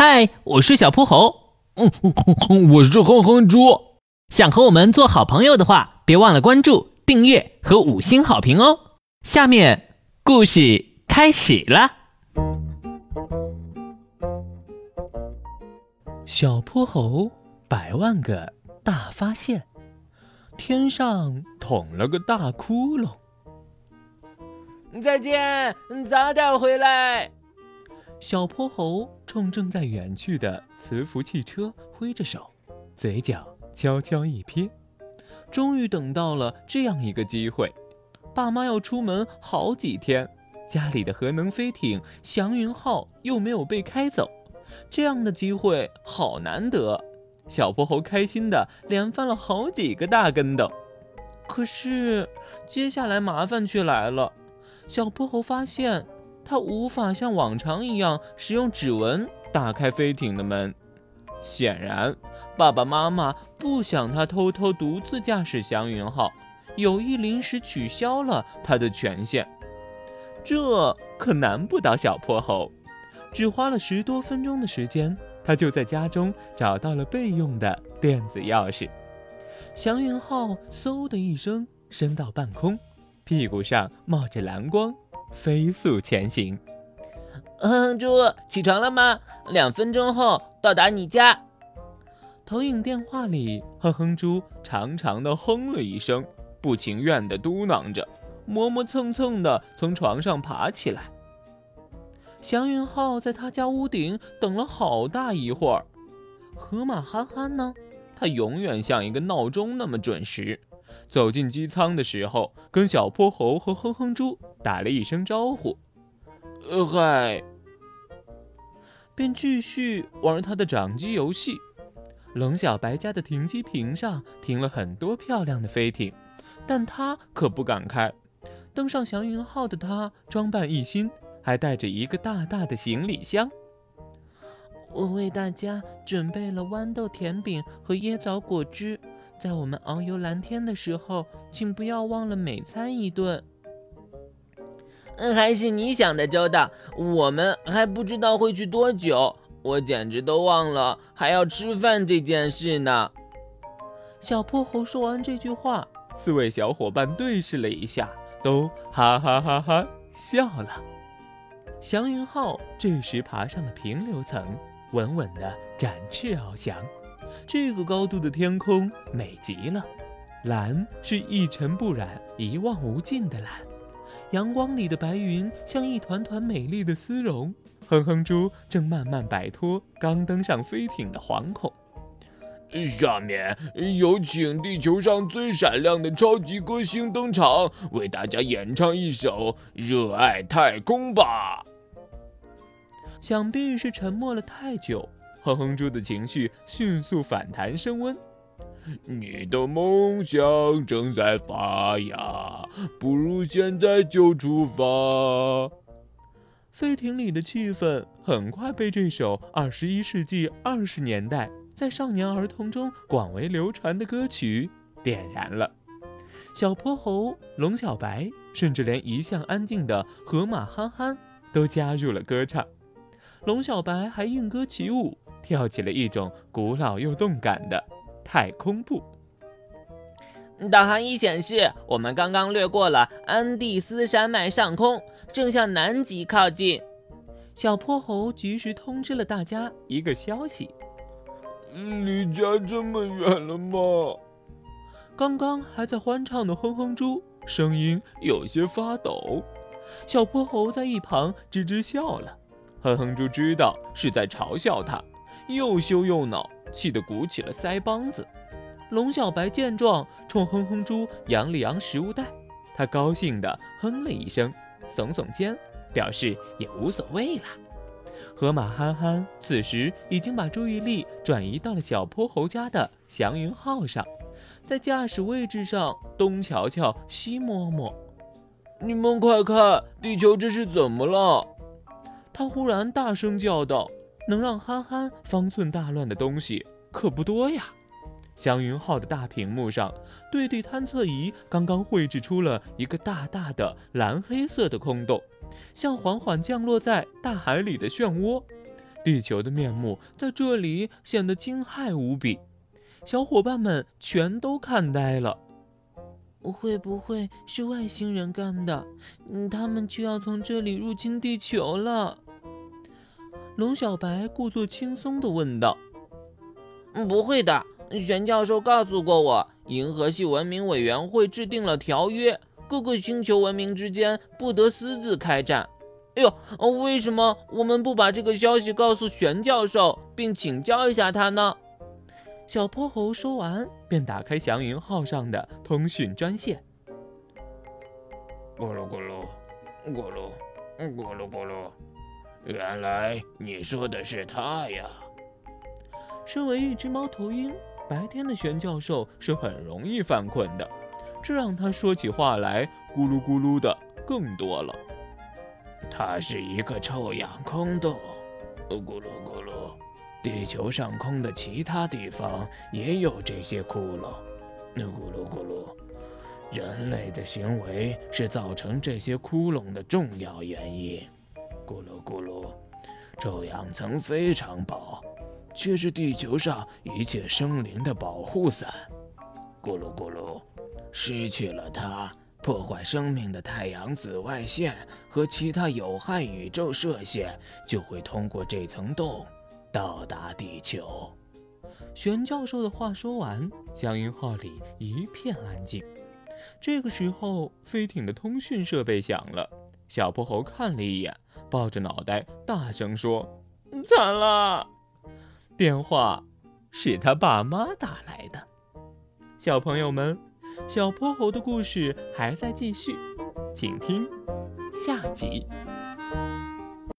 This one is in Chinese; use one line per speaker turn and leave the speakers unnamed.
嗨，我是小泼猴。
嗯，我是哼哼猪。
想和我们做好朋友的话，别忘了关注、订阅和五星好评哦。下面故事开始了。小泼猴百万个大发现，天上捅了个大窟窿。
再见，早点回来。
小泼猴冲正在远去的磁浮汽车挥着手，嘴角悄悄一撇。终于等到了这样一个机会，爸妈要出门好几天，家里的核能飞艇“祥云号”又没有被开走，这样的机会好难得。小泼猴开心的连翻了好几个大跟斗。可是，接下来麻烦却来了。小泼猴发现。他无法像往常一样使用指纹打开飞艇的门，显然爸爸妈妈不想他偷偷独自驾驶祥云号，有意临时取消了他的权限。这可难不倒小泼猴，只花了十多分钟的时间，他就在家中找到了备用的电子钥匙。祥云号嗖的一声升到半空，屁股上冒着蓝光。飞速前行，
哼哼猪，起床了吗？两分钟后到达你家。
投影电话里，哼哼猪长长的哼了一声，不情愿的嘟囔着，磨磨蹭蹭的从床上爬起来。祥云号在他家屋顶等了好大一会儿，河马憨憨呢？他永远像一个闹钟那么准时。走进机舱的时候，跟小泼猴和哼哼猪打了一声招呼，“
呃嗨”，
便继续玩他的掌机游戏。龙小白家的停机坪上停了很多漂亮的飞艇，但他可不敢开。登上祥云号的他装扮一新，还带着一个大大的行李箱。
我为大家准备了豌豆甜饼和椰枣果汁。在我们遨游蓝天的时候，请不要忘了每餐一顿。
嗯，还是你想的周到。我们还不知道会去多久，我简直都忘了还要吃饭这件事呢。
小泼猴说完这句话，四位小伙伴对视了一下，都哈哈哈哈笑了。祥云号这时爬上了平流层，稳稳地展翅翱翔。这个高度的天空美极了，蓝是一尘不染、一望无尽的蓝，阳光里的白云像一团团美丽的丝绒。哼哼猪正慢慢摆脱刚登上飞艇的惶恐。
下面有请地球上最闪亮的超级歌星登场，为大家演唱一首《热爱太空》吧。
想必是沉默了太久。哼哼猪的情绪迅速反弹升温，
你的梦想正在发芽，不如现在就出发。
飞艇里的气氛很快被这首二十一世纪二十年代在少年儿童中广为流传的歌曲点燃了。小泼猴、龙小白，甚至连一向安静的河马憨憨都加入了歌唱。龙小白还应歌起舞。跳起了一种古老又动感的太空步。
导航仪显示，我们刚刚掠过了安第斯山脉上空，正向南极靠近。
小泼猴及时通知了大家一个消息：
离家这么远了吗？
刚刚还在欢唱的哼哼猪声音有些发抖。小泼猴在一旁吱吱笑了。哼哼猪知道是在嘲笑他。又羞又恼，气得鼓起了腮帮子。龙小白见状，冲哼哼猪扬了扬食物袋，他高兴地哼了一声，耸耸肩，表示也无所谓了。河马憨憨此时已经把注意力转移到了小泼猴家的祥云号上，在驾驶位置上东瞧瞧西摸摸。
你们快看，地球这是怎么了？
他忽然大声叫道。能让憨憨方寸大乱的东西可不多呀！祥云号的大屏幕上，对地探测仪刚刚绘制出了一个大大的蓝黑色的空洞，像缓缓降落在大海里的漩涡。地球的面目在这里显得惊骇无比。小伙伴们全都看呆了。
会不会是外星人干的？嗯，他们就要从这里入侵地球了。
龙小白故作轻松地问道：“
不会的，玄教授告诉过我，银河系文明委员会制定了条约，各个星球文明之间不得私自开战。哎呦，为什么我们不把这个消息告诉玄教授，并请教一下他呢？”
小泼猴说完，便打开祥云号上的通讯专线。
咕噜咕噜，咕噜，咕噜咕噜，原来你说的是他呀！
身为一只猫头鹰，白天的玄教授是很容易犯困的，这让他说起话来咕噜咕噜的更多了。
他是一个臭氧空洞，咕噜咕噜。地球上空的其他地方也有这些窟窿，咕噜咕噜。人类的行为是造成这些窟窿的重要原因，咕噜咕噜。臭氧层非常薄，却是地球上一切生灵的保护伞，咕噜咕噜。失去了它，破坏生命的太阳紫外线和其他有害宇宙射线就会通过这层洞。到达地球。
玄教授的话说完，祥云号里一片安静。这个时候，飞艇的通讯设备响了。小泼猴看了一眼，抱着脑袋大声说：“惨了！”电话是他爸妈打来的。小朋友们，小泼猴的故事还在继续，请听下集。